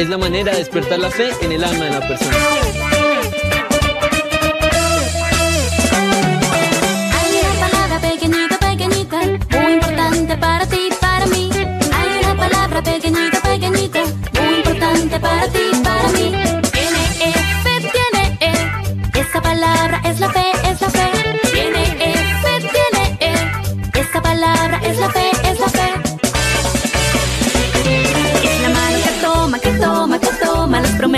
es la manera de despertar la fe en el alma de la persona. Hay una palabra pequeñita, pequeñita, muy importante para ti, para mí. Hay una palabra pequeñita, pequeñita, muy importante para ti, para mí. Tiene E, fe, tiene E. Esa palabra es la fe, es la fe. Tiene E, fe, tiene E. Esa palabra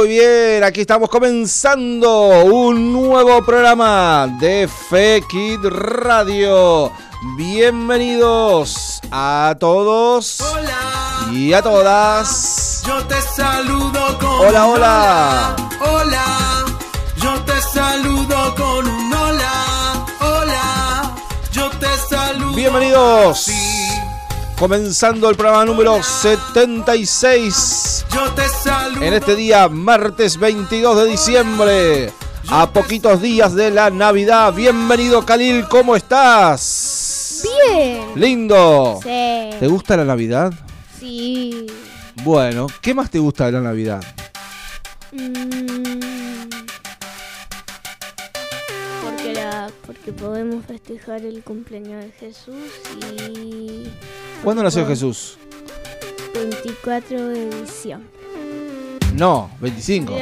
Muy bien, aquí estamos comenzando un nuevo programa de Fekid Radio. Bienvenidos a todos Hola, y a todas. yo te saludo con Hola, un hola. Hola, yo te saludo con un hola. Hola, yo te saludo. Bienvenidos. Sí, Comenzando el programa número 76 yo te. En este día, martes 22 de diciembre. A poquitos días de la Navidad. Bienvenido, Khalil, ¿cómo estás? Bien. Lindo. Sí. ¿Te gusta la Navidad? Sí. Bueno, ¿qué más te gusta de la Navidad? Mm. Porque, la, porque podemos festejar el cumpleaños de Jesús y ¿Cuándo nació. Jesús? 24 de diciembre. No, 25.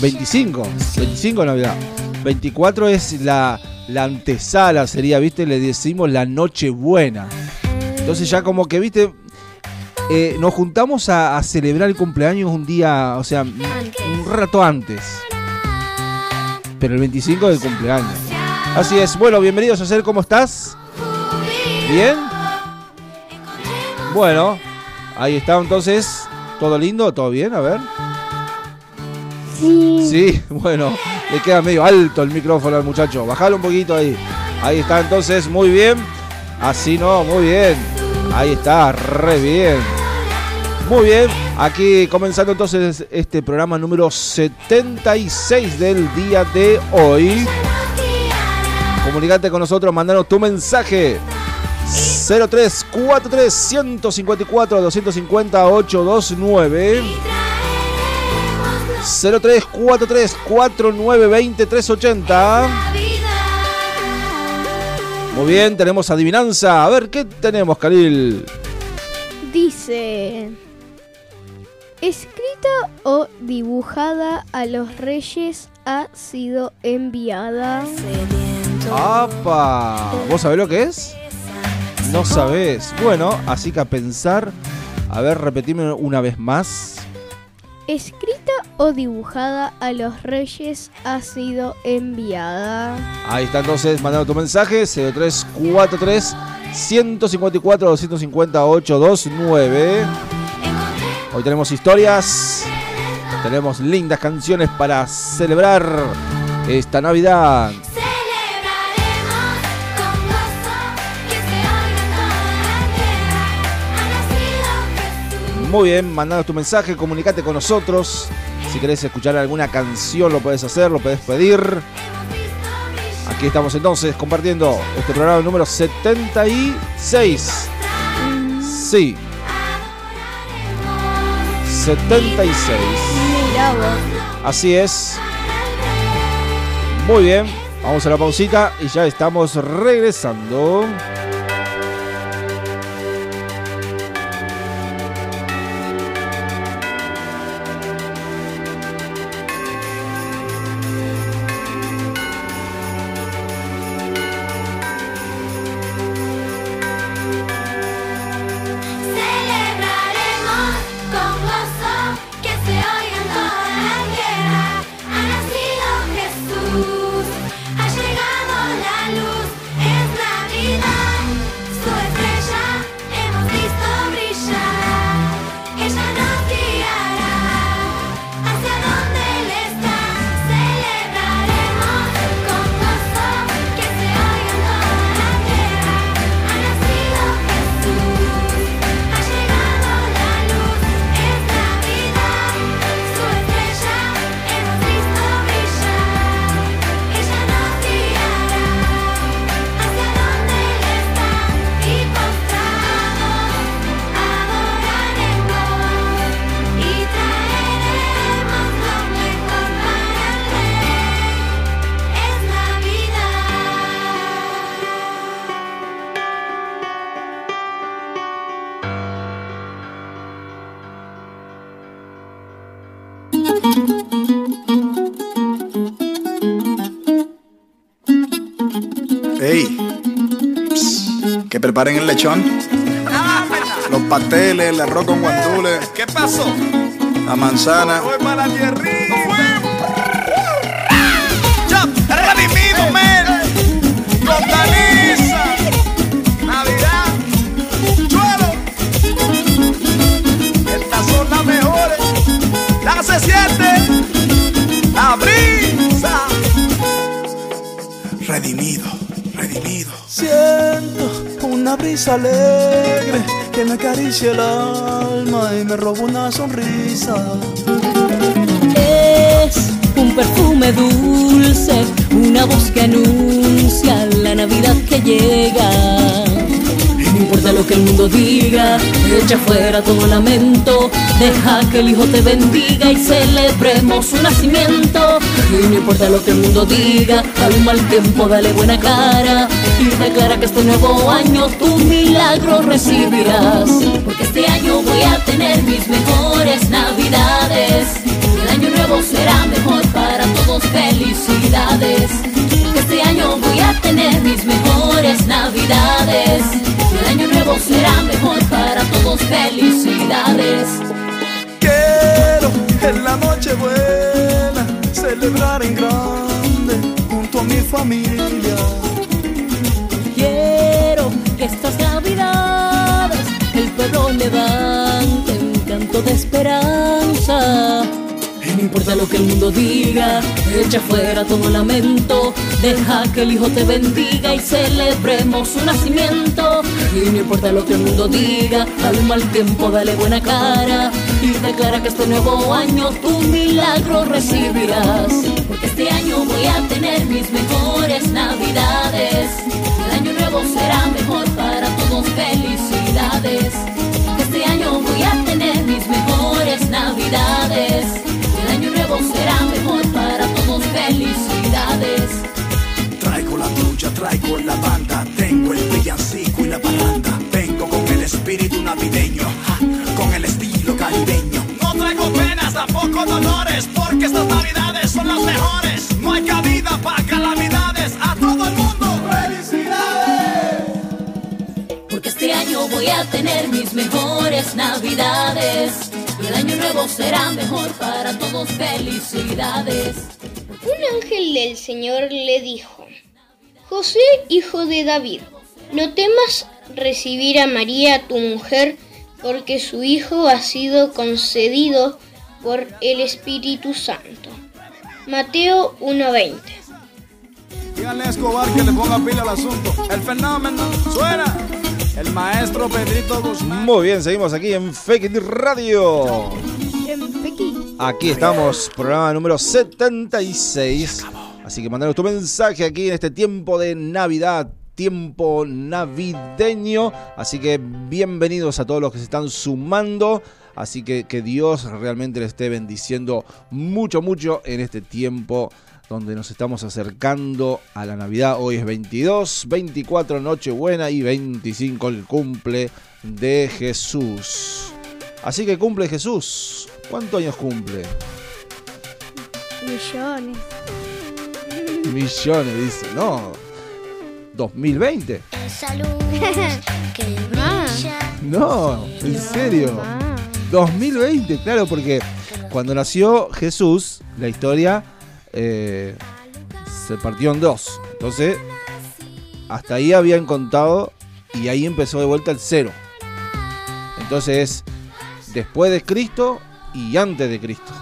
25. 25 de Navidad. 24 es la, la antesala, sería, ¿viste? Le decimos la noche buena. Entonces ya como que, ¿viste? Eh, nos juntamos a, a celebrar el cumpleaños un día, o sea, un un rato antes. Pero el 25 del cumpleaños. Así es. Bueno, bienvenidos a ser, ¿cómo estás? ¿Bien? Bueno, ahí está entonces. ¿Todo lindo? ¿Todo bien? A ver. Sí. Sí, bueno, le queda medio alto el micrófono al muchacho. Bajalo un poquito ahí. Ahí está entonces, muy bien. Así no, muy bien. Ahí está, re bien. Muy bien, aquí comenzando entonces este programa número 76 del día de hoy. Comunicate con nosotros, mandanos tu mensaje. 0343 154 250 829 0343 4920 380 Muy bien, tenemos adivinanza. A ver, ¿qué tenemos, Khalil? Dice. Escrita o dibujada a los reyes ha sido enviada. ¡Apa! ¿Vos sabés lo que es? No sabés. Bueno, así que a pensar. A ver, repetime una vez más. escrita o dibujada a los reyes ha sido enviada. Ahí está entonces, mandando tu mensaje, 0343 154 250 829. Hoy tenemos historias, tenemos lindas canciones para celebrar esta Navidad. Muy bien, mandanos tu mensaje, comunicate con nosotros. Si querés escuchar alguna canción, lo puedes hacer, lo puedes pedir. Aquí estamos entonces compartiendo este programa número 76. Sí, 76. Mira vos. Así es. Muy bien, vamos a la pausita y ya estamos regresando. Ey, que preparen el lechón, los pasteles, el arroz con guandules, ¿Qué pasó? la manzana. Voy para la. Ya, redimido, men. Longaniza. Navidad. Chuelo. Estas son las mejores. La se siente. La brisa. Redimido, Siento una brisa alegre que me acaricia el alma y me roba una sonrisa. Es un perfume dulce, una voz que anuncia la Navidad que llega. No importa lo que el mundo diga, echa fuera todo lamento, deja que el Hijo te bendiga y celebremos su nacimiento. Y no importa lo que el mundo diga, al mal tiempo dale buena cara y declara que este nuevo año tu milagro recibirás. Porque este año voy a tener mis mejores navidades. El año nuevo será mejor para todos, felicidades. Este año voy a tener mis mejores navidades. El año nuevo será mejor para todos, felicidades. Quiero en la noche buena celebrar en grande junto a mi familia. Quiero que estas navidades el pueblo levante un canto de esperanza. Importa lo que el mundo diga, echa fuera todo lamento, deja que el Hijo te bendiga y celebremos su nacimiento. Y no importa lo que el mundo diga, al mal tiempo dale buena cara y declara que este nuevo año tu milagro recibirás. Porque este año voy a tener mis mejores navidades. El año nuevo será mejor para todos, felicidades. Este año voy a tener mis mejores navidades. Será mejor para todos, felicidades. Traigo la trucha, traigo la banda, tengo el villancico y la parranda. Vengo con el espíritu navideño, ja, con el estilo caribeño. No traigo penas, tampoco dolores, porque estas navidades son las mejores. No hay cabida para calamidades. A todo el mundo, felicidades. Porque este año voy a tener mis mejores navidades. Y el año nuevo será mejor para todos. Felicidades. Un ángel del Señor le dijo, José, hijo de David, no temas recibir a María, tu mujer, porque su hijo ha sido concedido por el Espíritu Santo. Mateo 1:20 Díganle a Escobar que le ponga pila al asunto. El fenómeno suena. El maestro Pedrito Guzmán. Muy bien, seguimos aquí en Fake It Radio. Aquí estamos, programa número 76. Así que mandanos tu mensaje aquí en este tiempo de Navidad, tiempo navideño. Así que bienvenidos a todos los que se están sumando. Así que que Dios realmente le esté bendiciendo mucho, mucho en este tiempo donde nos estamos acercando a la Navidad. Hoy es 22, 24 Nochebuena y 25 el cumple de Jesús. Así que cumple Jesús. ¿Cuántos años cumple? Millones. Millones, dice. No. 2020. No, en serio. 2020, claro, porque cuando nació Jesús, la historia eh, se partió en dos. Entonces, hasta ahí habían contado y ahí empezó de vuelta el cero. Entonces, después de Cristo y antes de Cristo.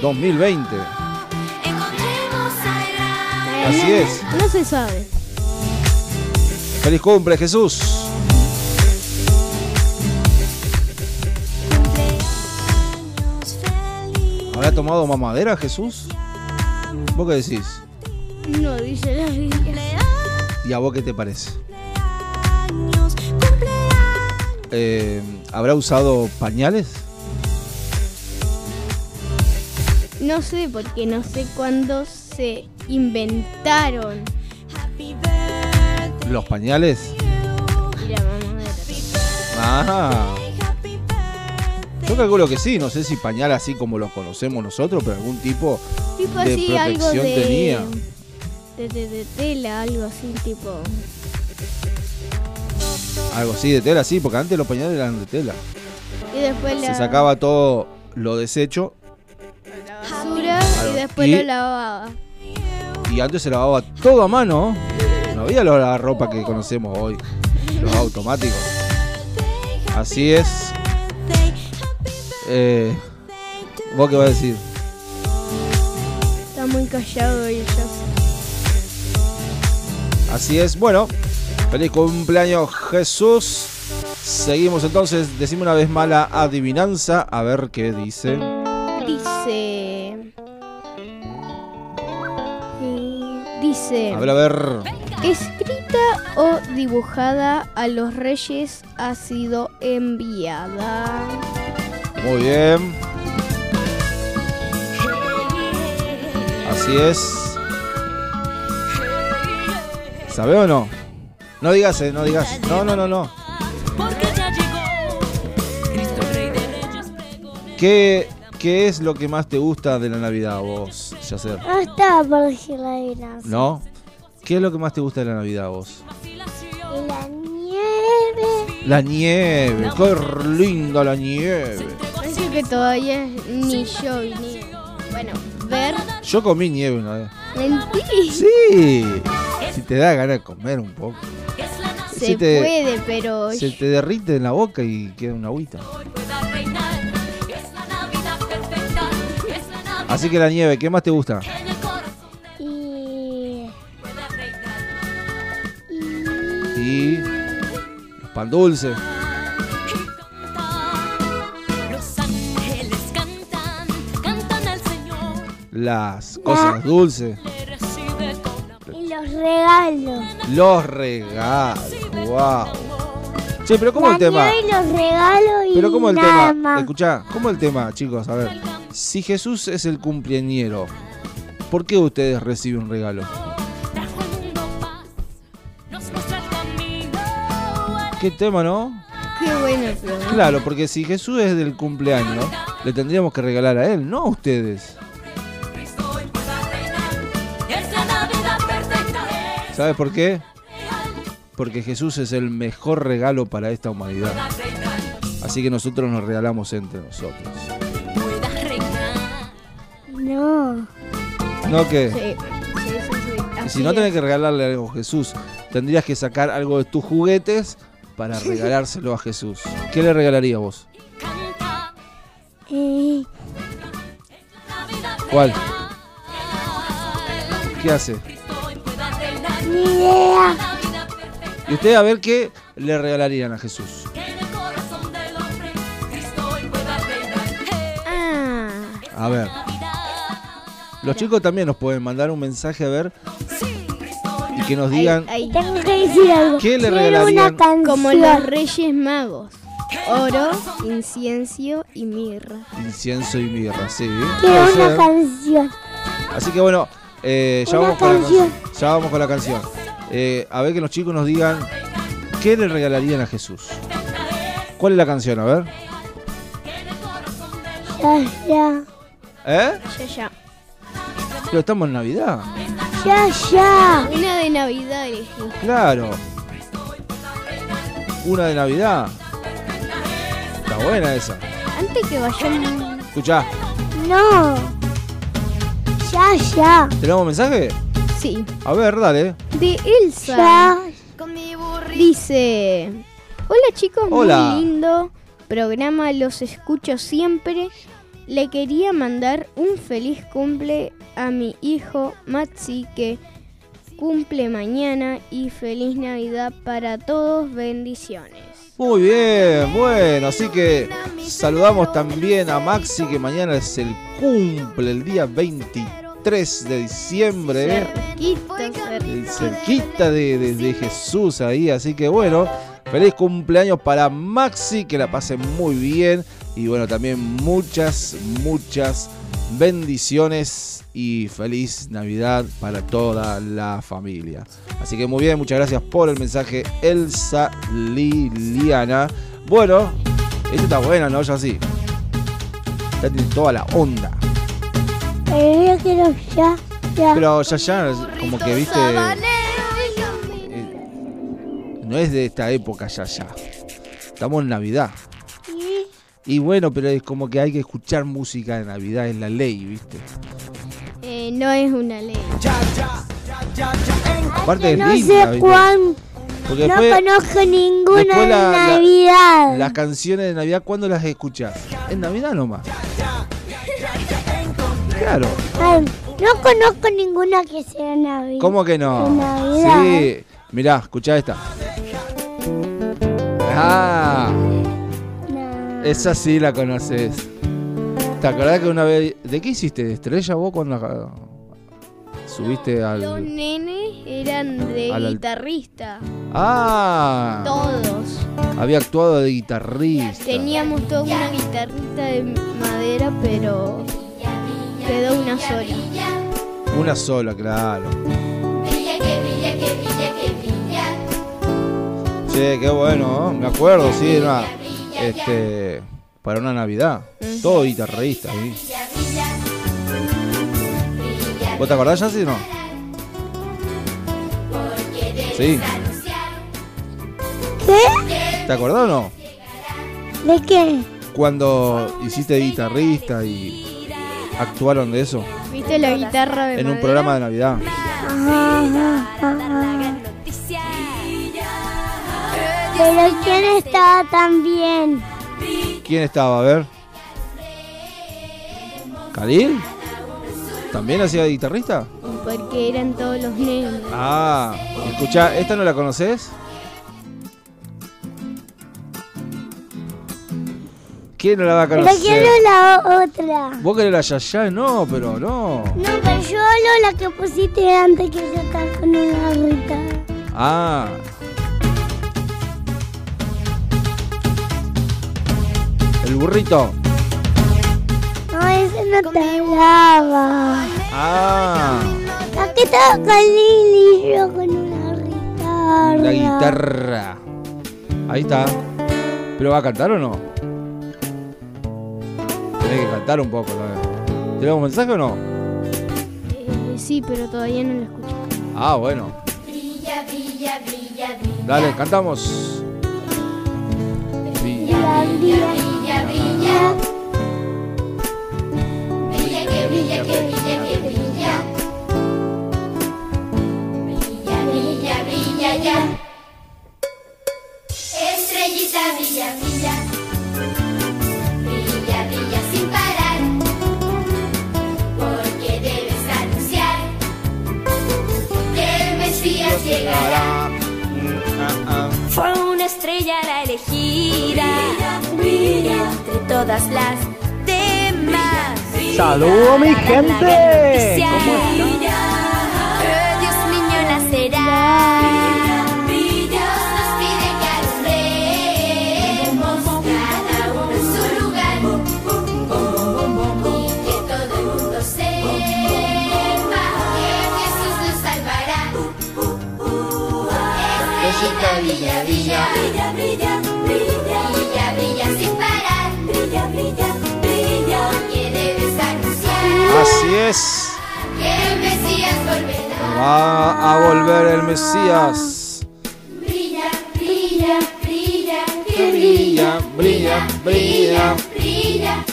2020. Así es. No se sabe. Feliz cumple, Jesús. ¿Habrá tomado mamadera Jesús? ¿Vos qué decís? No dice la Biblia. ¿Y a vos qué te parece? Eh, ¿Habrá usado pañales? No sé, porque no sé cuándo se inventaron ¿Los pañales? la mamadera. Ah. Yo calculo que sí, no sé si pañal así como los conocemos nosotros, pero algún tipo Tipo de así, algo protección de, tenía. de, de- de tela, algo así, tipo. Algo así de tela, sí, porque antes los pañales eran de tela. Y después la Se sacaba todo lo desecho basura Claro. y después Y- lo lavaba. y antes se lavaba todo a mano. No había la ropa que conocemos hoy, los automáticos. Así es. Eh, ¿Vos qué vas a decir? Está muy callado ya Así es. Bueno, feliz cumpleaños Jesús. Seguimos entonces. Decime una vez más la adivinanza. A ver qué dice. Dice. eh, Dice. A ver, a ver. Escrita o dibujada a los reyes ha sido enviada. Muy bien. Así es. ¿Sabe o no? No digas, eh, no digas. No, no, no, no. ¿Qué, ¿Qué es lo que más te gusta de la Navidad a vos, Yacer? No estaba por decir la adivinanza. ¿No? ¿Qué es lo que más te gusta de la Navidad a vos? La nieve. La nieve. Qué linda la nieve. Que todavía ni yo ni. Bueno, ver. Yo comí nieve una vez. Mentí. Sí. Si te da ganas de comer un poco. Se Se te- puede, pero. Se te derrite en la boca y queda una agüita. Así que la nieve, ¿qué más te gusta? Y. Y los pan dulces. Las cosas dulces. Recibe con Y los regalos. Los regalos. Wow. Che, pero ¿cómo el tema? y los regalos y Pero ¿cómo el nada tema? Escuchá, ¿cómo el tema, chicos? A ver. Si Jesús es el cumpleañero, ¿por qué ustedes reciben un regalo? ¿Qué tema, no? Qué bueno, pero. Claro, porque si Jesús es del cumpleaños, le tendríamos que regalar a él, no a ustedes. ¿Sabes por qué? Porque Jesús es el mejor regalo para esta humanidad. Así que nosotros nos regalamos entre nosotros. No. ¿No que Sí, sí, sí, sí. Y si no tenés que regalarle algo a Jesús, tendrías que sacar algo de tus juguetes para regalárselo a Jesús. ¿Qué le regalaría vos? Eh, ¿Cuál? ¿Qué hace? Ni idea. Y ustedes a ver qué le regalarían a Jesús. Ah. A ver. Los chicos también nos pueden mandar un mensaje a ver y que nos digan Tengo que decir algo. ¿Qué le regalarían? Como los Reyes Magos. Oro, incienso y mirra. incienso y mirra, sí. Quiero una canción. Así que bueno, eh, ya, vamos con la canción. canción. ya vamos con la canción. Eh, a ver que los chicos nos digan qué le regalarían a Jesús. ¿Cuál es la canción? A ver. Ya, ya. ¿Eh? Ya, ya. Pero estamos en Navidad. Ya, ya. Una de Navidad elegí. Claro. Una de Navidad. Está buena esa. Antes que vayan. Escuchá, No. Ya, ya. ¿tenemos mensaje? Sí. A ver, dale. De Elsa. Ya. Dice. Hola chicos, Hola. muy lindo programa, los escucho siempre. Le quería mandar un feliz cumple a mi hijo Maxi que cumple mañana y feliz Navidad para todos, bendiciones. Muy bien, bueno, así que saludamos también a Maxi que mañana es el cumple, el día 23 de diciembre. Cerquita, cerquita. cerquita de, de- de Jesús ahí. Así que bueno, feliz cumpleaños para Maxi, que la pase muy bien. Y bueno, también muchas, muchas bendiciones y feliz Navidad para toda la familia. Así que muy bien, muchas gracias por el mensaje, Elsa Liliana. Bueno, esta está buena, ¿no? Ya sí. Esta tiene toda la onda. Pero yo quiero ya, ya. Pero ya ya, como que viste. eh, no es de esta época ya ya. Estamos en Navidad. Y bueno, pero es como que hay que escuchar música de Navidad, es la ley, ¿viste? Eh, no es una ley. Aparte es no linda, sé cuán. Porque no después, conozco ninguna de la- la- Navidad. las canciones de Navidad, ¿cuándo las escuchas? En Navidad nomás. Claro. Ay, no conozco ninguna que sea Navidad. ¿Cómo que no? Navidad. Sí. Mirá, escuchá esta. Ah. Esa sí la conoces. ¿Te acordás que una vez... ¿De qué hiciste? ¿De estrella vos cuando subiste Los al... nenes eran de Al- guitarrista. Ah, Todos. había actuado de guitarrista. Teníamos toda una guitarrita de madera, pero quedó una sola. Una sola, claro. Sí, qué bueno, ¿no? me acuerdo, sí, era este, para una Navidad. Todo guitarrista. ¿Vos te acordás, no? Sí. ¿Qué? ¿Te acordás o no? ¿De qué? Cuando hiciste guitarrista y actuaron de eso ¿Viste la guitarra de en un programa de Navidad. Ajá, ajá, ajá. Pero ¿quién estaba tan bien? ¿Quién estaba? A ver. ¿Khalil? ¿También hacía guitarrista? Porque eran todos los nenes. Ah, escucha, ¿esta no la conoces? ¿Quién no la va a Pero conocer? quiero la otra. Vos querés la Yaya, no, pero no. No, pero yo hablo la que pusiste antes que yo estaba con una rita. Ah. Burrito. No, ese no te hablaba. Ah. La que estaba con Lili yo con una guitarra. La guitarra. Ahí está. ¿Pero va a cantar o no? Tenés que cantar un poco también. ¿Tenemos un mensaje o no? Eh, sí, pero todavía no lo escuché. Ah, bueno. Dale, cantamos. Brilla, brilla. brilla, brilla. Brilla, que brilla, que brilla, que brilla. Brilla, brilla, brilla ya. Estrellita brilla, brilla. Brilla, brilla sin parar. Porque debes anunciar que el Mesías llegará. Fue una estrella la elegida, brilla entre todas las demás. ¡Saludo, mi gente! gran noticia. ¿Cómo brilla, brilla, brilla, brilla, brilla, brilla, brilla sin parar, brilla, brilla, brilla, porque debes anunciar Así es. que el Mesías volverá. Va a volver el Mesías. Brilla, brilla, brilla, que Brilla, brilla, brilla. brilla, que brilla,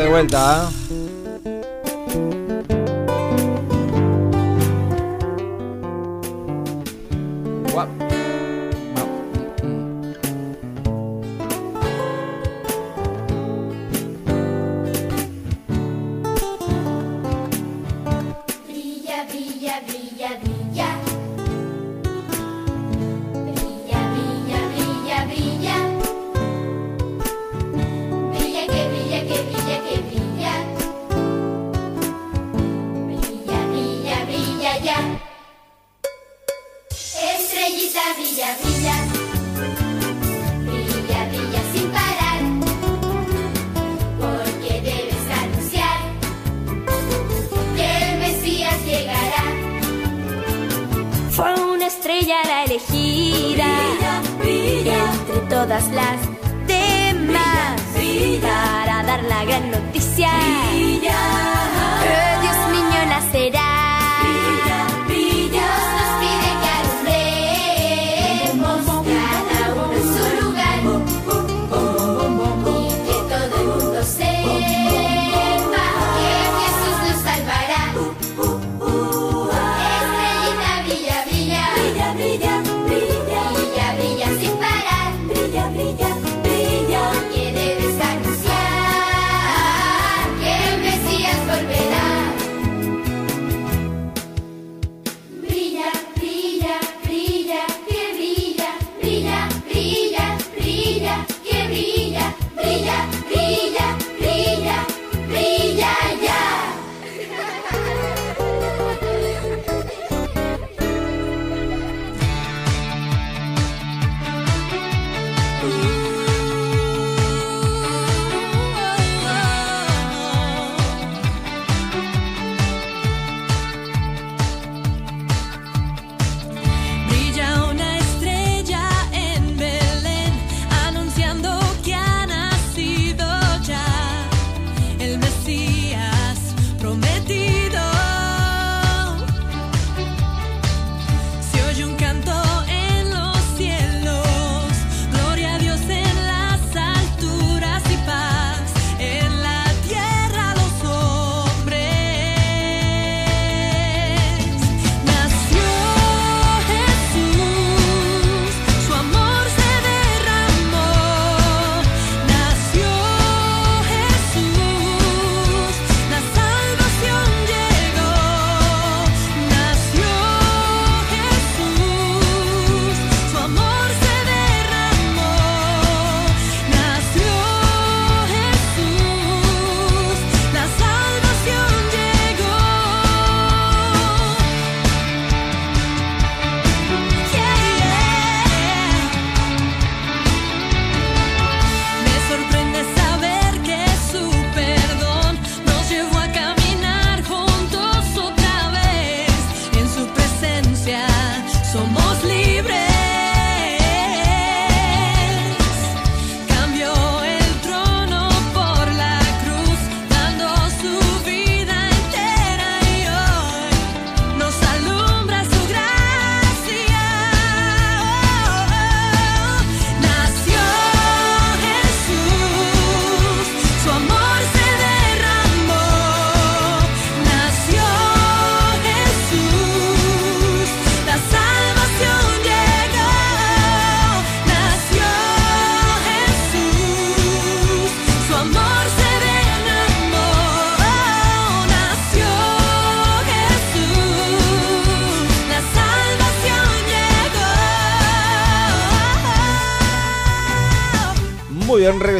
de vuelta, ¿eh? Todas las demás. Para dar la gran noticia.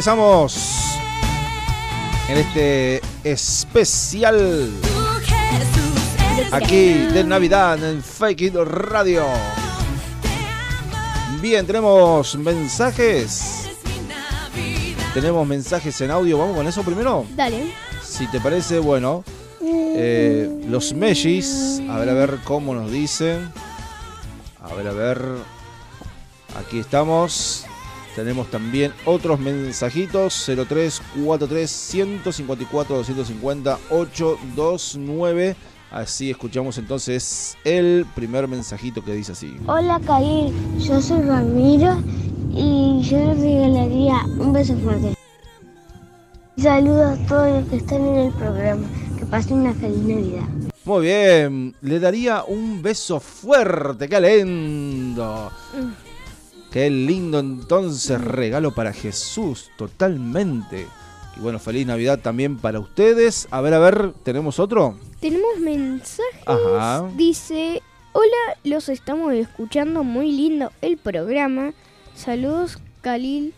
Regresamos en este especial aquí de Navidad en Fake It Radio. Bien, tenemos mensajes. Tenemos mensajes en audio. ¿Vamos con eso primero? Dale. Si te parece, bueno. eh, los Mellis. A ver, a ver cómo nos dicen. A ver, a ver. Aquí estamos. Tenemos también otros mensajitos. 0343 154 250 829. Así escuchamos entonces el primer mensajito que dice así. Hola Kair, yo soy Ramiro y yo les regalaría un beso fuerte. Saludos a todos los que están en el programa. Que pasen una feliz Navidad. Muy bien, le daría un beso fuerte, qué lindo. Qué lindo entonces regalo para Jesús, totalmente. Y bueno, feliz Navidad también para ustedes. A ver, a ver, ¿tenemos otro? Tenemos mensajes. Ajá. Dice, hola, los estamos escuchando, muy lindo el programa. Saludos, Khalil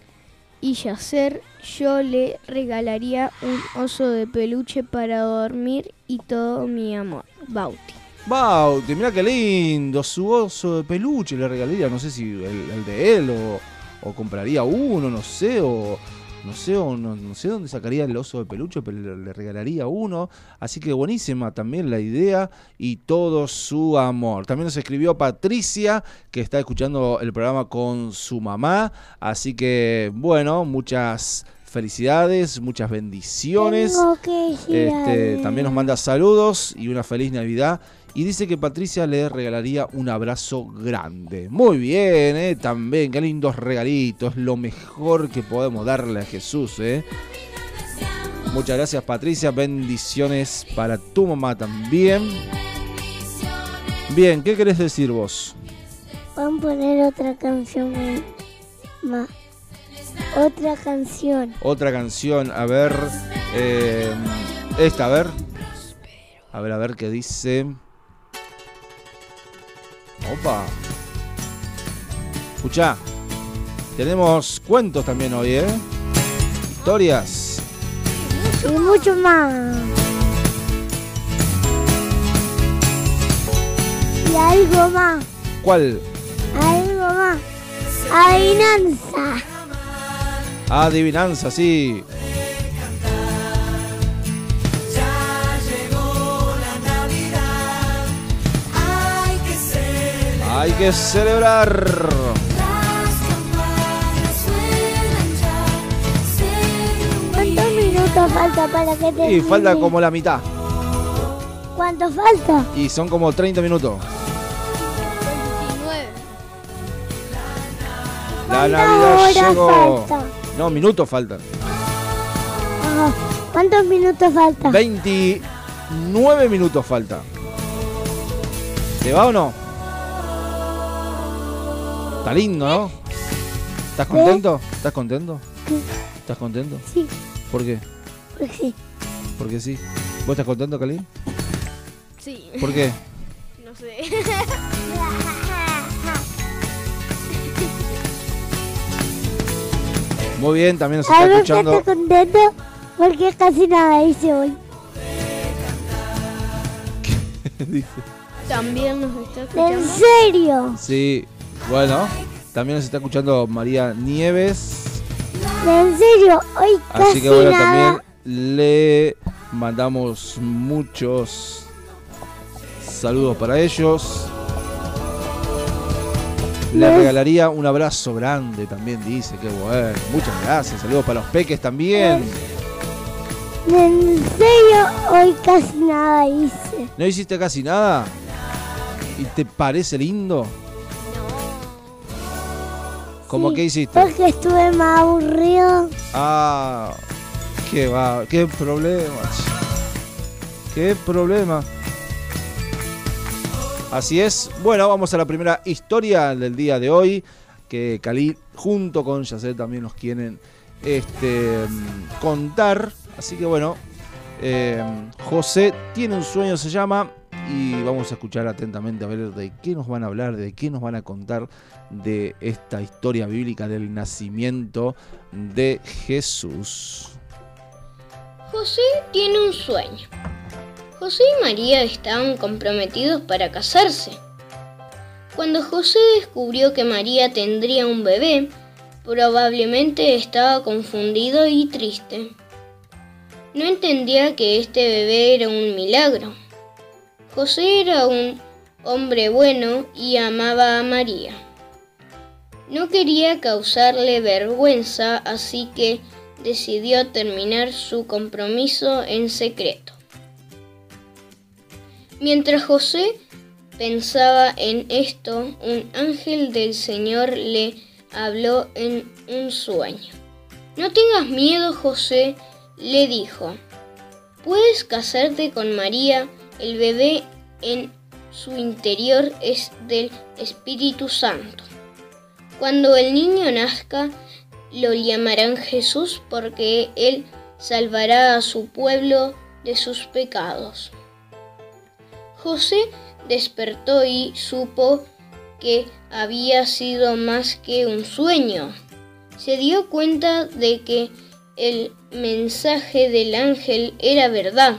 y Yacer. Yo le regalaría un oso de peluche para dormir y todo mi amor. Bauti. Bauti, mira qué lindo, su oso de peluche le regalaría, no sé si el, el de él o, o compraría uno, no sé, o no sé, o no, no sé dónde sacaría el oso de peluche, pero le, regalaría uno. Así que buenísima también la idea y todo su amor. También nos escribió Patricia, que está escuchando el programa con su mamá. Así que, bueno, muchas felicidades, muchas bendiciones. Este, también nos manda saludos y una feliz Navidad. Y dice que Patricia le regalaría un abrazo grande. Muy bien, ¿eh? También, qué lindos regalitos. Lo mejor que podemos darle a Jesús, ¿eh? Muchas gracias, Patricia. Bendiciones para tu mamá también. Bien, ¿qué querés decir vos? Van a poner otra canción más. Otra canción. Otra canción, a ver. eh, esta, a ver. A ver, a ver qué dice. Opa. Escuchá. Tenemos cuentos también hoy, ¿eh? Historias. Y mucho más. Y algo más. ¿Cuál? Algo más. Adivinanza. Adivinanza, sí. Hay que celebrar. ¿Cuántos minutos falta para que te Y falta como la mitad. ¿Cuánto falta? Y son como 30 minutos. 29. La ¿Cuántas Navidad llegó. falta? No, minutos faltan. Ajá. ¿Cuántos minutos falta? 29 minutos falta. ¿Te va o no? Está lindo, ¿no? ¿Estás contento? ¿Estás contento? ¿Estás contento? Sí. ¿Por qué? Pues sí. Porque sí. ¿Vos estás contento, Kalin? Sí. ¿Por qué? No sé. Muy bien, también nos está Algo que escuchando. estoy contento porque casi nada hice hoy. Dice. También nos está ¿En escuchando. serio? Sí, bueno, también nos está escuchando María Nieves. ¿En serio? Hoy casi Así que bueno, nada. también le mandamos muchos saludos para ellos. Le regalaría un abrazo grande también, dice, qué bueno. Muchas gracias, saludos para los peques también. En serio, hoy casi nada hice. ¿No hiciste casi nada? ¿Y te parece lindo? ¿Cómo Sí, que hiciste? Porque estuve más aburrido. Ah, qué va, qué problema. Qué problema. Así es. Bueno, vamos a la primera historia del día de hoy. Que Cali junto con Yacel también nos quieren este, mm, contar. Así que bueno, eh, José tiene un sueño, se llama y vamos a escuchar atentamente a ver de qué nos van a hablar, de qué nos van a contar de esta historia bíblica del nacimiento de Jesús. José tiene un sueño. José y María estaban comprometidos para casarse. Cuando José descubrió que María tendría un bebé, probablemente estaba confundido y triste. No entendía que este bebé era un milagro. José era un hombre bueno y amaba a María. No quería causarle vergüenza, así que decidió terminar su compromiso en secreto. Mientras José pensaba en esto, un ángel del Señor le habló en un sueño. No tengas miedo, José, le dijo. Puedes casarte con María, el bebé en su interior es del Espíritu Santo. Cuando el niño nazca, lo llamarán Jesús porque él salvará a su pueblo de sus pecados. José despertó y supo que había sido más que un sueño. Se dio cuenta de que el mensaje del ángel era verdad.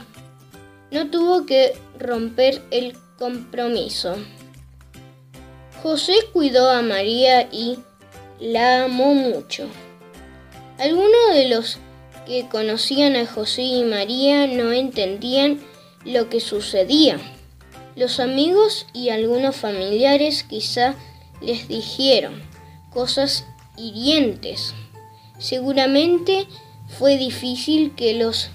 No tuvo que romper el compromiso. José cuidó a María y la amó mucho. Algunos de los que conocían a José y María no entendían lo que sucedía. Los amigos y algunos familiares quizá les dijeron cosas hirientes. Seguramente fue difícil que los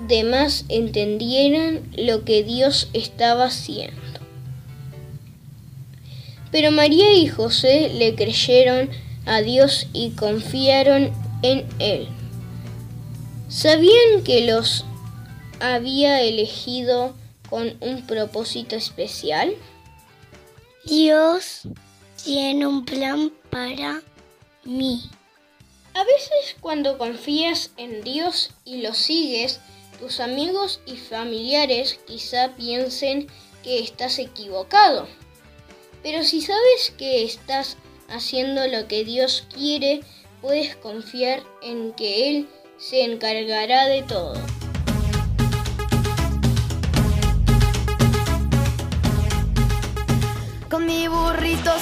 demás entendieran lo que Dios estaba haciendo. Pero María y José le creyeron a Dios y confiaron en Él. ¿Sabían que los había elegido con un propósito especial? Dios tiene un plan para mí. A veces cuando confías en Dios y lo sigues, tus amigos y familiares quizá piensen que estás equivocado. Pero si sabes que estás haciendo lo que Dios quiere, puedes confiar en que Él se encargará de todo. Con mi burrito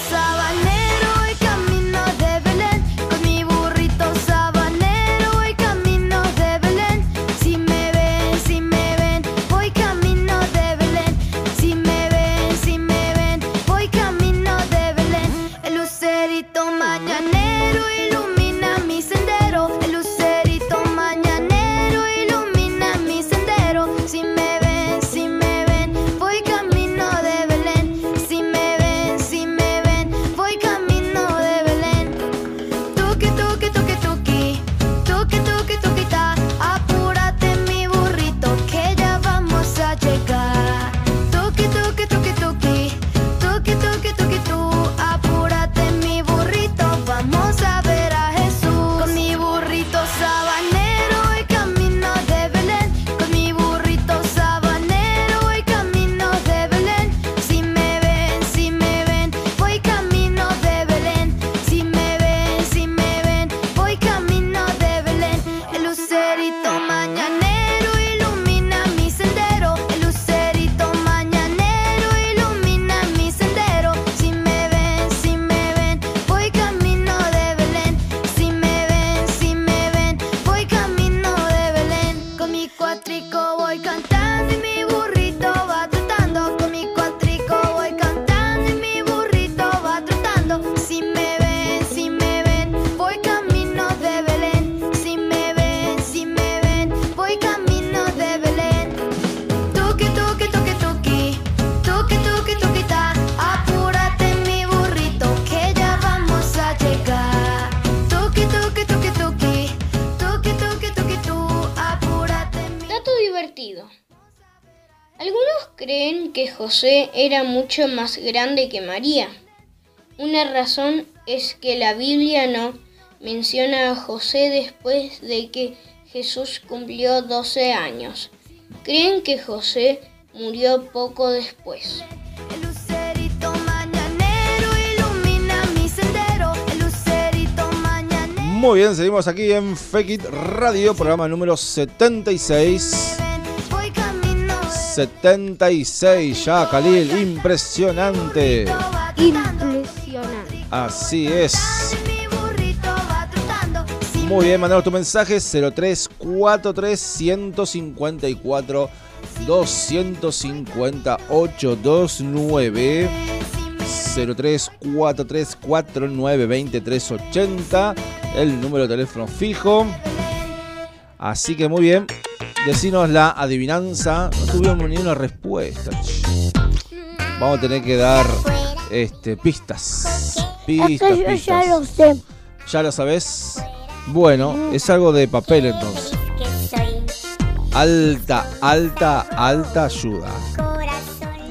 José era mucho más grande que María. Una razón es que la Biblia no menciona a José después de que Jesús cumplió 12 años. Creen que José murió poco después. El lucerito mañanero ilumina mi sendero. El lucerito mañanero. Muy bien, seguimos aquí en Fake It Radio, programa número 76. Voy camino 76 ya, Khalil, impresionante. Impresionante. Así es. Muy bien, mandanos tu mensaje 0343 154 258 29 0343 49 2380 el número de teléfono fijo. Así que muy bien, decinos la adivinanza. No tuvimos ni una respuesta. Vamos a tener que dar este, pistas. Pistas, yo ya lo sé. ¿Ya lo sabes? Bueno, es algo de papel entonces. Alta, alta, alta ayuda.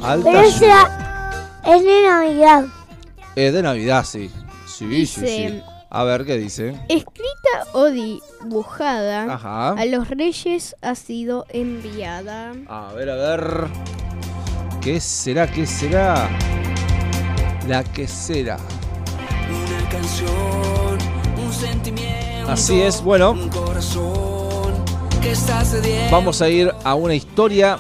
Alta Pero ayuda. es de Navidad. Es de Navidad, sí. Sí, sí, sí. A ver qué dice. Escrita o dibujada Ajá. a los reyes ha sido enviada. A ver, a ver. ¿Qué será? ¿Qué será? La que será. Una canción, un sentimiento. Así es, bueno. Un corazón que está sediento Vamos a ir a una historia.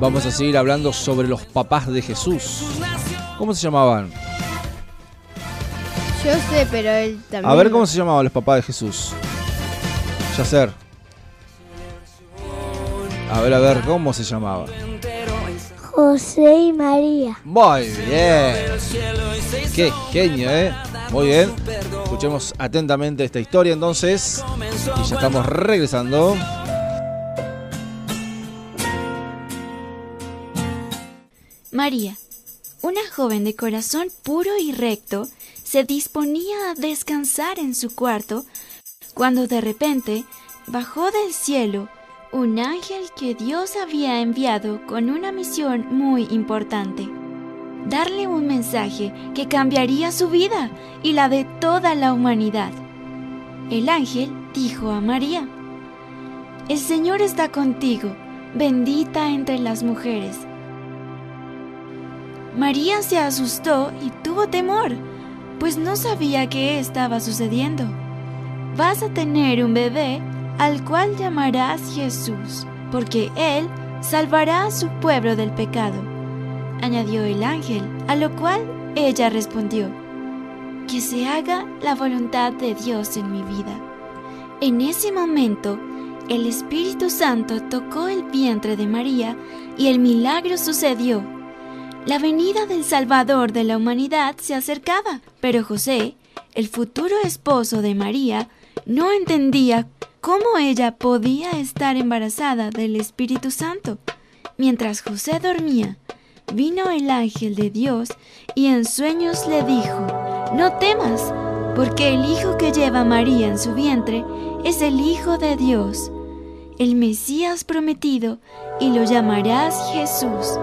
Vamos a seguir hablando sobre los papás de Jesús. ¿Cómo se llamaban? Yo sé, pero él también. A ver cómo se llamaban los papás de Jesús. Yacer. A ver, a ver, ¿cómo se llamaba? José y María. Muy bien. Qué genio, ¿eh? Muy bien. Escuchemos atentamente esta historia entonces. Y ya estamos regresando. María, una joven de corazón puro y recto, se disponía a descansar en su cuarto cuando de repente bajó del cielo un ángel que Dios había enviado con una misión muy importante. Darle un mensaje que cambiaría su vida y la de toda la humanidad. El ángel dijo a María, El Señor está contigo, bendita entre las mujeres. María se asustó y tuvo temor, pues no sabía qué estaba sucediendo. Vas a tener un bebé al cual llamarás Jesús, porque él salvará a su pueblo del pecado, añadió el ángel, a lo cual ella respondió, que se haga la voluntad de Dios en mi vida. En ese momento, el Espíritu Santo tocó el vientre de María y el milagro sucedió. La venida del Salvador de la humanidad se acercaba, pero José, el futuro esposo de María, no entendía cómo ella podía estar embarazada del Espíritu Santo. Mientras José dormía, vino el ángel de Dios y en sueños le dijo, No temas, porque el hijo que lleva María en su vientre es el Hijo de Dios, el Mesías prometido, y lo llamarás Jesús.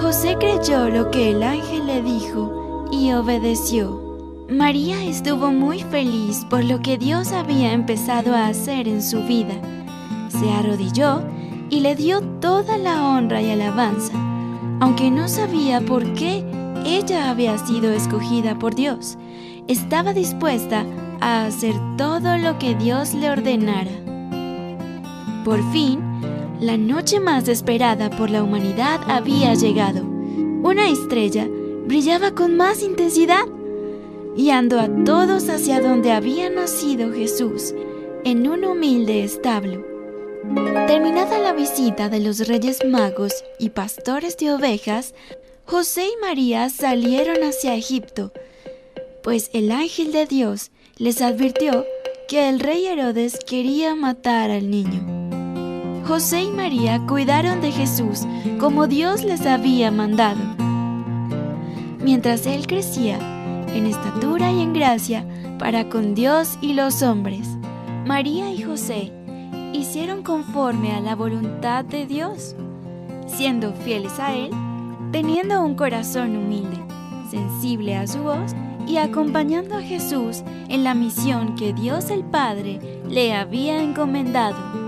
José creyó lo que el ángel le dijo y obedeció. María estuvo muy feliz por lo que Dios había empezado a hacer en su vida. Se arrodilló y le dio toda la honra y alabanza, aunque no sabía por qué ella había sido escogida por Dios. Estaba dispuesta a hacer todo lo que Dios le ordenara. Por fin, la noche más esperada por la humanidad había llegado. Una estrella brillaba con más intensidad, guiando a todos hacia donde había nacido Jesús, en un humilde establo. Terminada la visita de los reyes magos y pastores de ovejas, José y María salieron hacia Egipto, pues el ángel de Dios les advirtió que el rey Herodes quería matar al niño. José y María cuidaron de Jesús como Dios les había mandado. Mientras él crecía en estatura y en gracia para con Dios y los hombres, María y José hicieron conforme a la voluntad de Dios, siendo fieles a Él, teniendo un corazón humilde, sensible a su voz y acompañando a Jesús en la misión que Dios el Padre le había encomendado.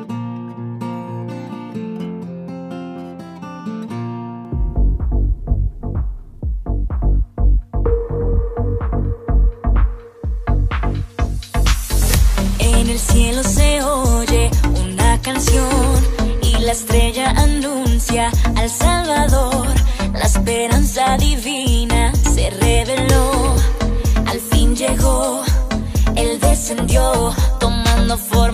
Y la estrella anuncia al Salvador. La esperanza divina se reveló, al fin llegó, él descendió, tomando forma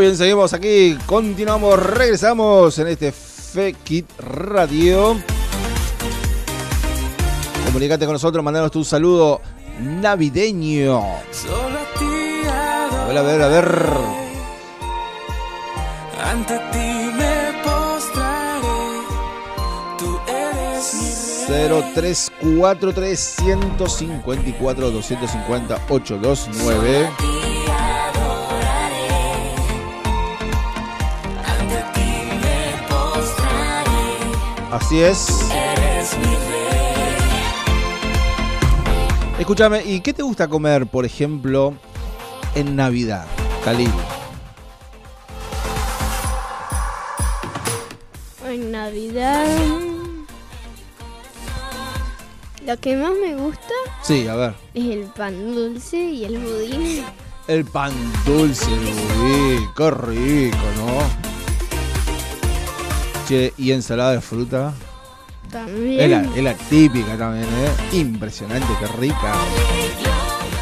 Muy bien, seguimos aquí, continuamos, regresamos en este Fekit Radio. Comunicate con nosotros, mandanos tu saludo navideño. A ver, a ver, a ver. Ante ti me postraré. Tú eres mi rey. 0343 154 250 829. Así es. Eres mi rey. Escúchame, ¿y qué te gusta comer, por ejemplo, en Navidad, Khalil? En Navidad. Lo que más me gusta Sí, a ver. es el pan dulce y el budín. El pan dulce, el budín, qué rico, ¿no? Y ensalada de fruta. También. Es la, es la típica también, ¿eh? Impresionante, qué rica.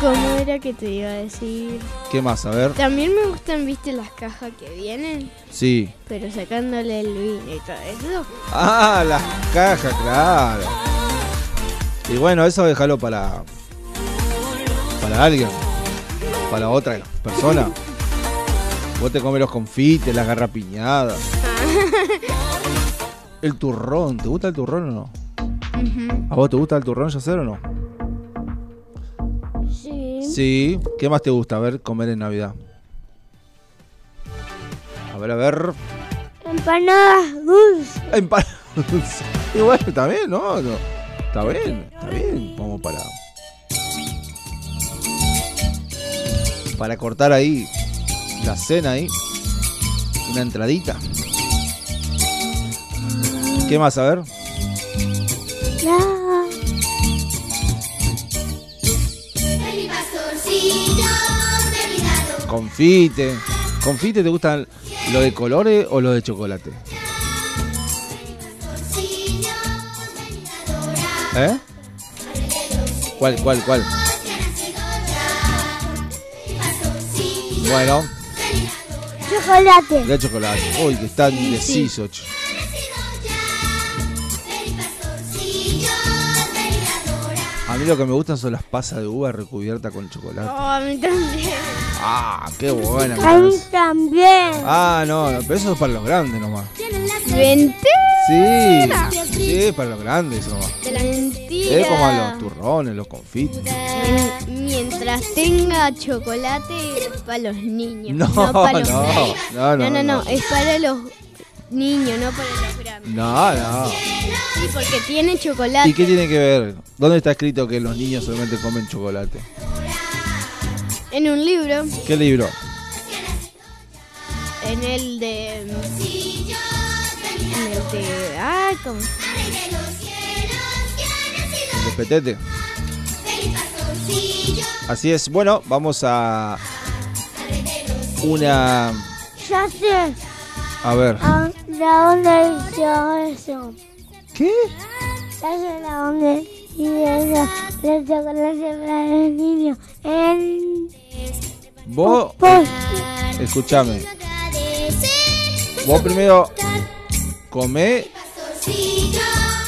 ¿Cómo era que te iba a decir? ¿Qué más? A ver. También me gustan, viste, las cajas que vienen, Sí. pero sacándole el vino y todo eso. Ah, las cajas, claro. Y bueno, eso déjalo para. Para alguien. Para otra persona. Vos te comes los confites, las garrapiñadas. El turrón, ¿te gusta el turrón o no? ¿A vos te gusta el turrón, Yacer, o no? Sí. Sí. ¿Qué más te gusta a ver comer en Navidad? A ver, a ver. Empanadas dulces. Empanadas dulces. Bueno, está bien, ¿no? No. Está bien, está bien. Vamos para. Para cortar ahí la cena ahí. Una entradita. ¿Qué más? A ver. Confite. ¿Confite te gustan lo de colores o lo de chocolate? ¿Eh? ¿Cuál, cuál, cuál? Bueno, Chocolate. de chocolate. Uy, que está indeciso. ch- mí lo que me gustan son las pasas de uva recubiertas con chocolate. Oh, a mí también. Ah, qué buena. A mí también. Ah, no, no, pero eso es para los grandes nomás. Mentira. Sí, sí, para los grandes nomás. Mentira. Es como a los turrones, los confites. Mien- Mientras tenga chocolate, es para los niños. No, para los no, no, no, no, no, no. es para los niños, no para los grandes. No, no. Sí, porque tiene chocolate. ¿Y qué tiene que ver? ¿Dónde está escrito que los niños solamente comen chocolate? En un libro, ¿Qué libro? en el de. En el de. Ah, ¿cómo? El de Petete. Así es. Bueno, vamos a una. Ya sé. A ver. ¿A dónde hizo eso? ¿Qué? Ya sé a dónde hizo eso. Los chocolates para los niños. En. Vos, Pues, escúchame. Vos primero comé,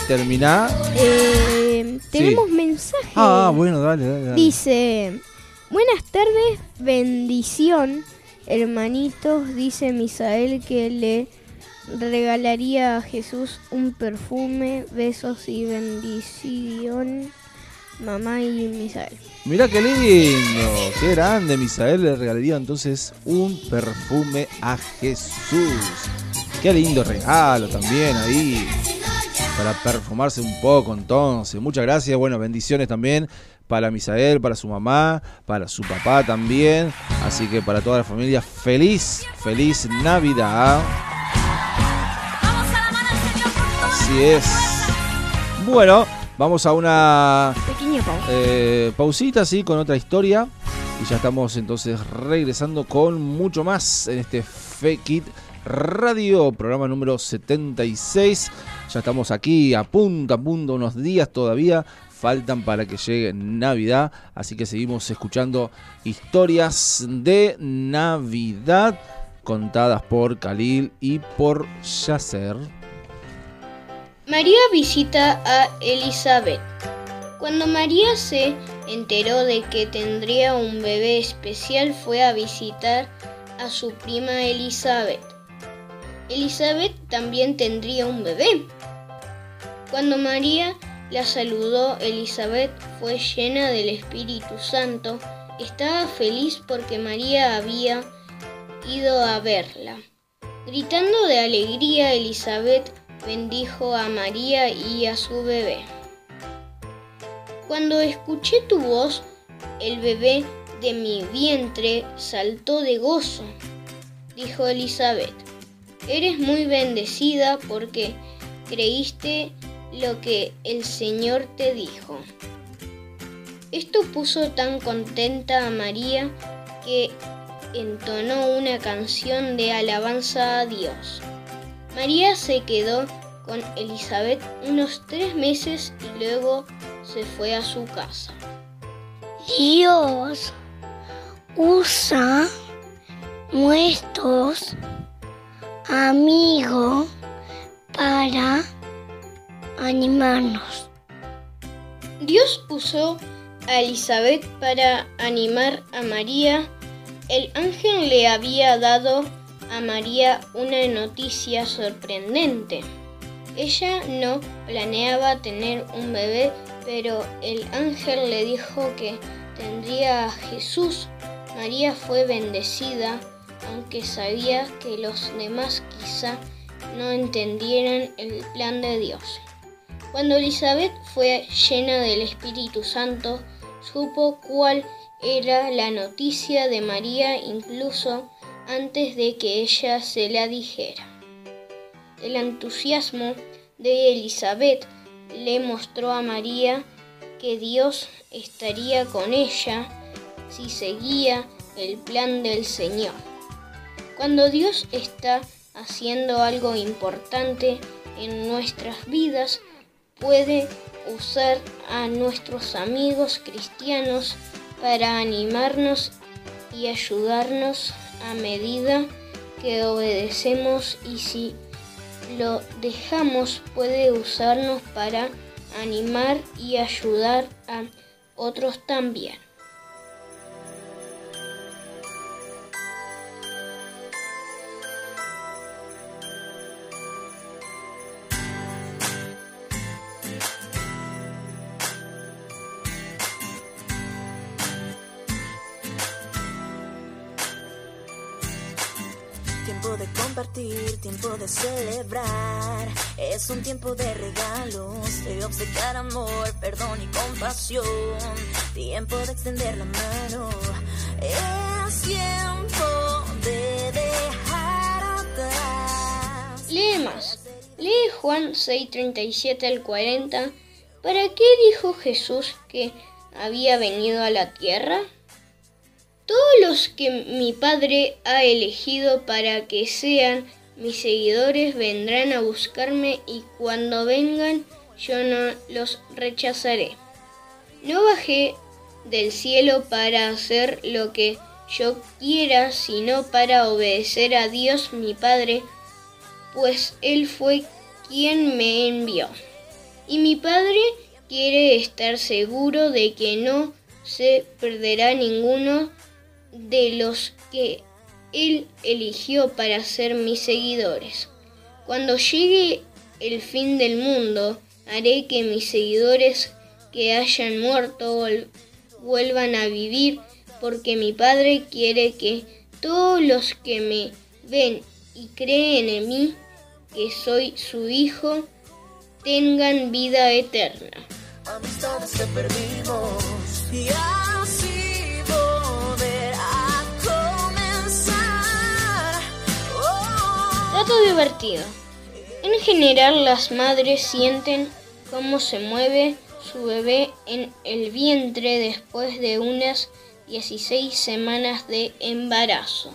terminá. Eh, tenemos mensaje. Ah, bueno, dale, dale. dale. Dice, buenas tardes, bendición, hermanitos, dice Misael que le regalaría a Jesús un perfume, besos y bendición, mamá y Misael. Mirá qué lindo, qué grande. Misael le regalaría entonces un perfume a Jesús. Qué lindo regalo también ahí. Para perfumarse un poco entonces. Muchas gracias. Bueno, bendiciones también para Misael, para su mamá, para su papá también. Así que para toda la familia, feliz, feliz Navidad. Así es. Bueno, vamos a una Pequeña eh, pausita, sí, con otra historia. Y ya estamos entonces regresando con mucho más en este Fake It Radio, programa número 76. Ya estamos aquí a punto, a punto, unos días todavía. Faltan para que llegue Navidad. Así que seguimos escuchando historias de Navidad contadas por Khalil y por Yasser. María visita a Elizabeth. Cuando María se enteró de que tendría un bebé especial, fue a visitar a su prima Elizabeth. Elizabeth también tendría un bebé. Cuando María la saludó, Elizabeth fue llena del Espíritu Santo. Estaba feliz porque María había ido a verla. Gritando de alegría, Elizabeth bendijo a María y a su bebé. Cuando escuché tu voz, el bebé de mi vientre saltó de gozo, dijo Elizabeth. Eres muy bendecida porque creíste lo que el Señor te dijo. Esto puso tan contenta a María que entonó una canción de alabanza a Dios. María se quedó con Elizabeth unos tres meses y luego se fue a su casa. Dios usa nuestros amigos para animarnos. Dios puso a Elizabeth para animar a María. El ángel le había dado a María una noticia sorprendente. Ella no planeaba tener un bebé, pero el ángel le dijo que tendría a Jesús. María fue bendecida, aunque sabía que los demás quizá no entendieran el plan de Dios. Cuando Elizabeth fue llena del Espíritu Santo, supo cuál era la noticia de María incluso antes de que ella se la dijera. El entusiasmo de Elizabeth le mostró a María que Dios estaría con ella si seguía el plan del Señor. Cuando Dios está haciendo algo importante en nuestras vidas, puede usar a nuestros amigos cristianos para animarnos y ayudarnos a medida que obedecemos y si lo dejamos puede usarnos para animar y ayudar a otros también. De celebrar. Es un tiempo de regalos, de obsequiar amor, perdón y compasión. Tiempo de extender la mano. Es tiempo de dejar atrás. Lee más. Lee Juan 6:37 al 40. ¿Para qué dijo Jesús que había venido a la tierra? Todos los que mi Padre ha elegido para que sean mis seguidores vendrán a buscarme y cuando vengan yo no los rechazaré. No bajé del cielo para hacer lo que yo quiera, sino para obedecer a Dios mi Padre, pues Él fue quien me envió. Y mi Padre quiere estar seguro de que no se perderá ninguno de los que Él eligió para ser mis seguidores. Cuando llegue el fin del mundo, haré que mis seguidores que hayan muerto vuelvan a vivir, porque mi Padre quiere que todos los que me ven y creen en mí, que soy su Hijo, tengan vida eterna. Perdimos Divertido. En general las madres sienten cómo se mueve su bebé en el vientre después de unas 16 semanas de embarazo.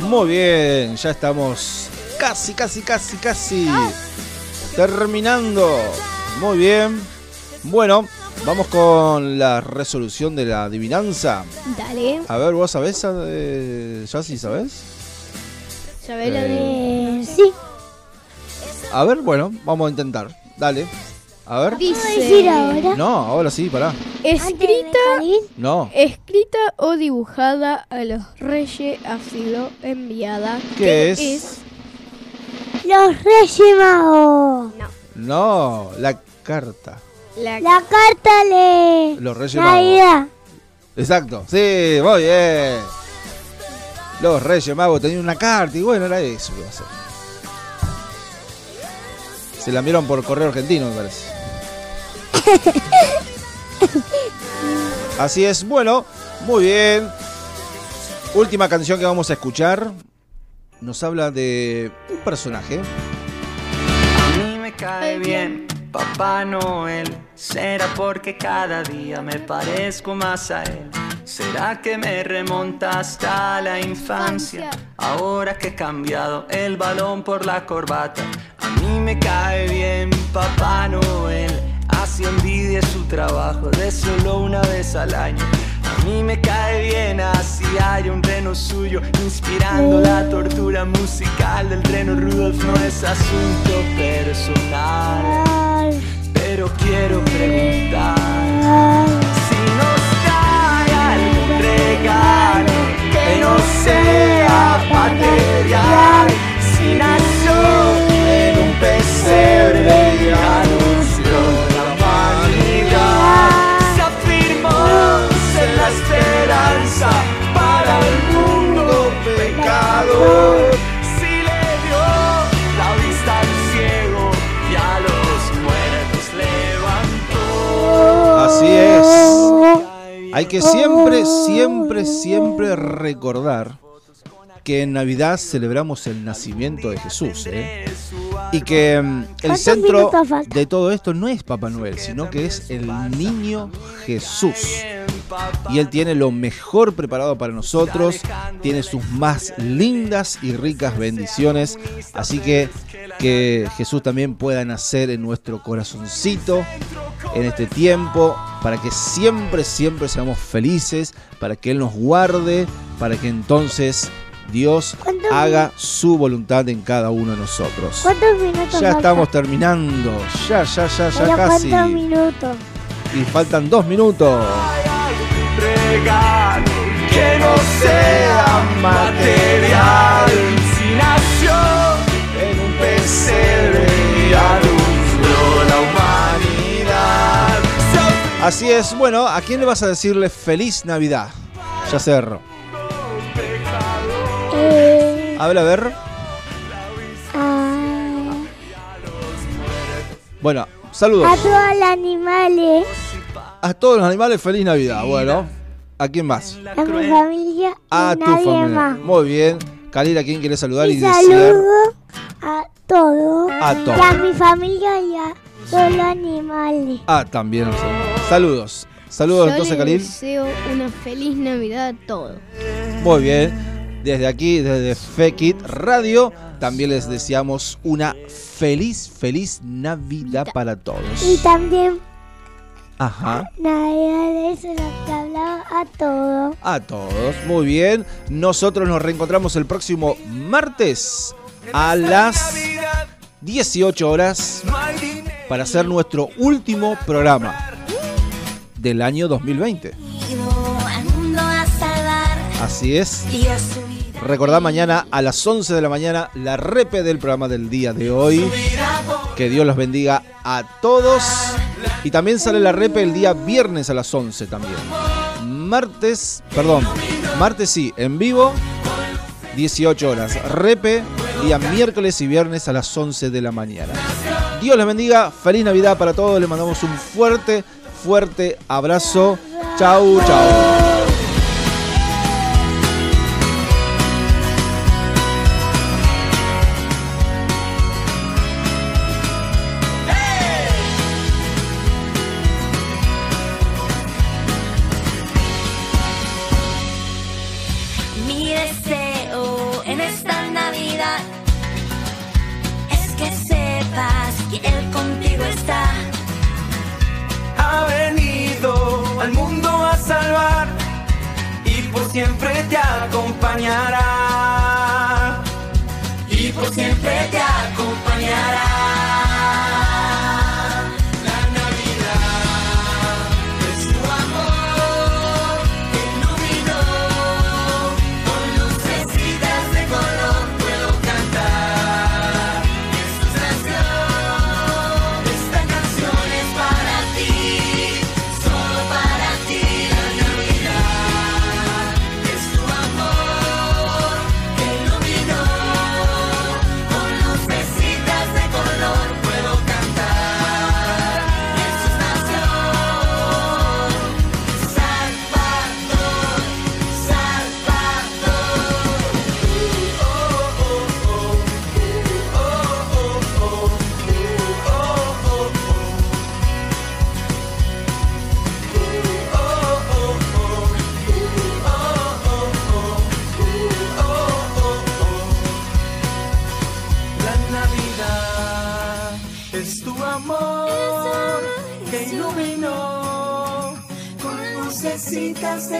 Muy bien, ya estamos casi, casi, casi, casi terminando. Muy bien. Bueno, vamos con la resolución de la adivinanza. Dale. A ver, ¿vos sabés? Eh, ¿Ya sí sabés? ¿Sabés la Eh. de...? Sí. A ver, bueno, vamos a intentar. Dale. A ver. Dice... No, ahora sí, pará. Escrita... No. Escrita o dibujada a los reyes ha sido enviada. ¿Qué es? Los Reyes Magos. No, la carta. La, La carta de Los Reyes Magos. Navidad. Exacto, sí, muy bien. Los Reyes Magos tenían una carta y bueno, era eso que iba a ser. Se la enviaron por correo argentino, me parece. Así es, bueno, muy bien. Última canción que vamos a escuchar. Nos habla de un personaje. A mí me cae bien Papá Noel. Será porque cada día me parezco más a él. Será que me remonta hasta la infancia. Ahora que he cambiado el balón por la corbata. A mí me cae bien Papá Noel. Así envidia su trabajo de solo una vez al año. A mí me cae bien así hay un suyo inspirando la tortura musical del reno Rudolf no es asunto personal pero quiero preguntar. Si nos trae algún regalo que no sea material pecador. Si le dio la vista al ciego y a los muertos levantó. Así es. Hay que siempre, siempre, siempre recordar que en Navidad celebramos el nacimiento de Jesús. ¿eh? Y que mm, el ¿Cuántos centro de todo esto no es Papá Noel, sino que es el niño Jesús. Y Él tiene lo mejor preparado para nosotros, tiene sus más lindas y ricas bendiciones. Así que que Jesús también pueda nacer en nuestro corazoncito en este tiempo, para que siempre, siempre seamos felices, para que Él nos guarde, para que entonces Dios haga su voluntad en cada uno de nosotros. ¿Cuántos minutos Ya estamos terminando, ya, ya, ya, ya casi. ¿Cuántos minutos? Y faltan dos minutos. Regalo que no sea material. Si nació en un pesebre y anunció la Así es, bueno, ¿a quién le vas a decirle feliz Navidad? Ya cerro. Eh, Habla a ver. a, Bueno, saludos. a todos los animales, A todos los animales, feliz Navidad. Bueno, ¿a quién más? a mi familia A y tu nadie familia. más. Muy bien. Kalil, ¿a quién quieres saludar y, Y desear? saludo a todos. A todos. Y a mi familia y a todos los animales. Ah, también. Saludos. Saludos Yo entonces, les Khalil. deseo una feliz Navidad a todos. Muy bien. Desde aquí, desde Fekit Radio, también les deseamos una feliz, feliz Navidad para todos. Y también Ajá. Navidad es que hablaba a todos. A todos. Muy bien. Nosotros nos reencontramos el próximo martes a las 18 horas para hacer nuestro último programa del año 2020. Al mundo a salvar. Así es. Recordá mañana a las 11 de la mañana la repe del programa del día de hoy. Que Dios los bendiga a todos. Y también sale la repe el día viernes a las 11 también. Martes, perdón, martes sí, en vivo, 18 horas. Repe, día miércoles y viernes a las 11 de la mañana. Dios les bendiga, feliz Navidad para todos, les mandamos un fuerte, fuerte abrazo. Chau, chau. Siempre te acompañará. y por siempre te acompañará.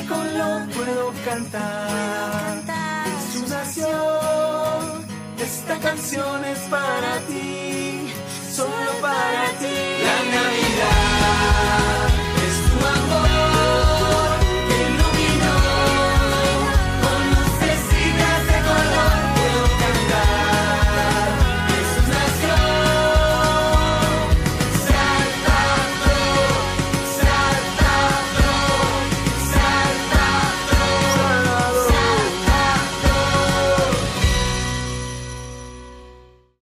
color puedo cantar. Es su nación, esta canción es para ti, solo para ti. La Navidad.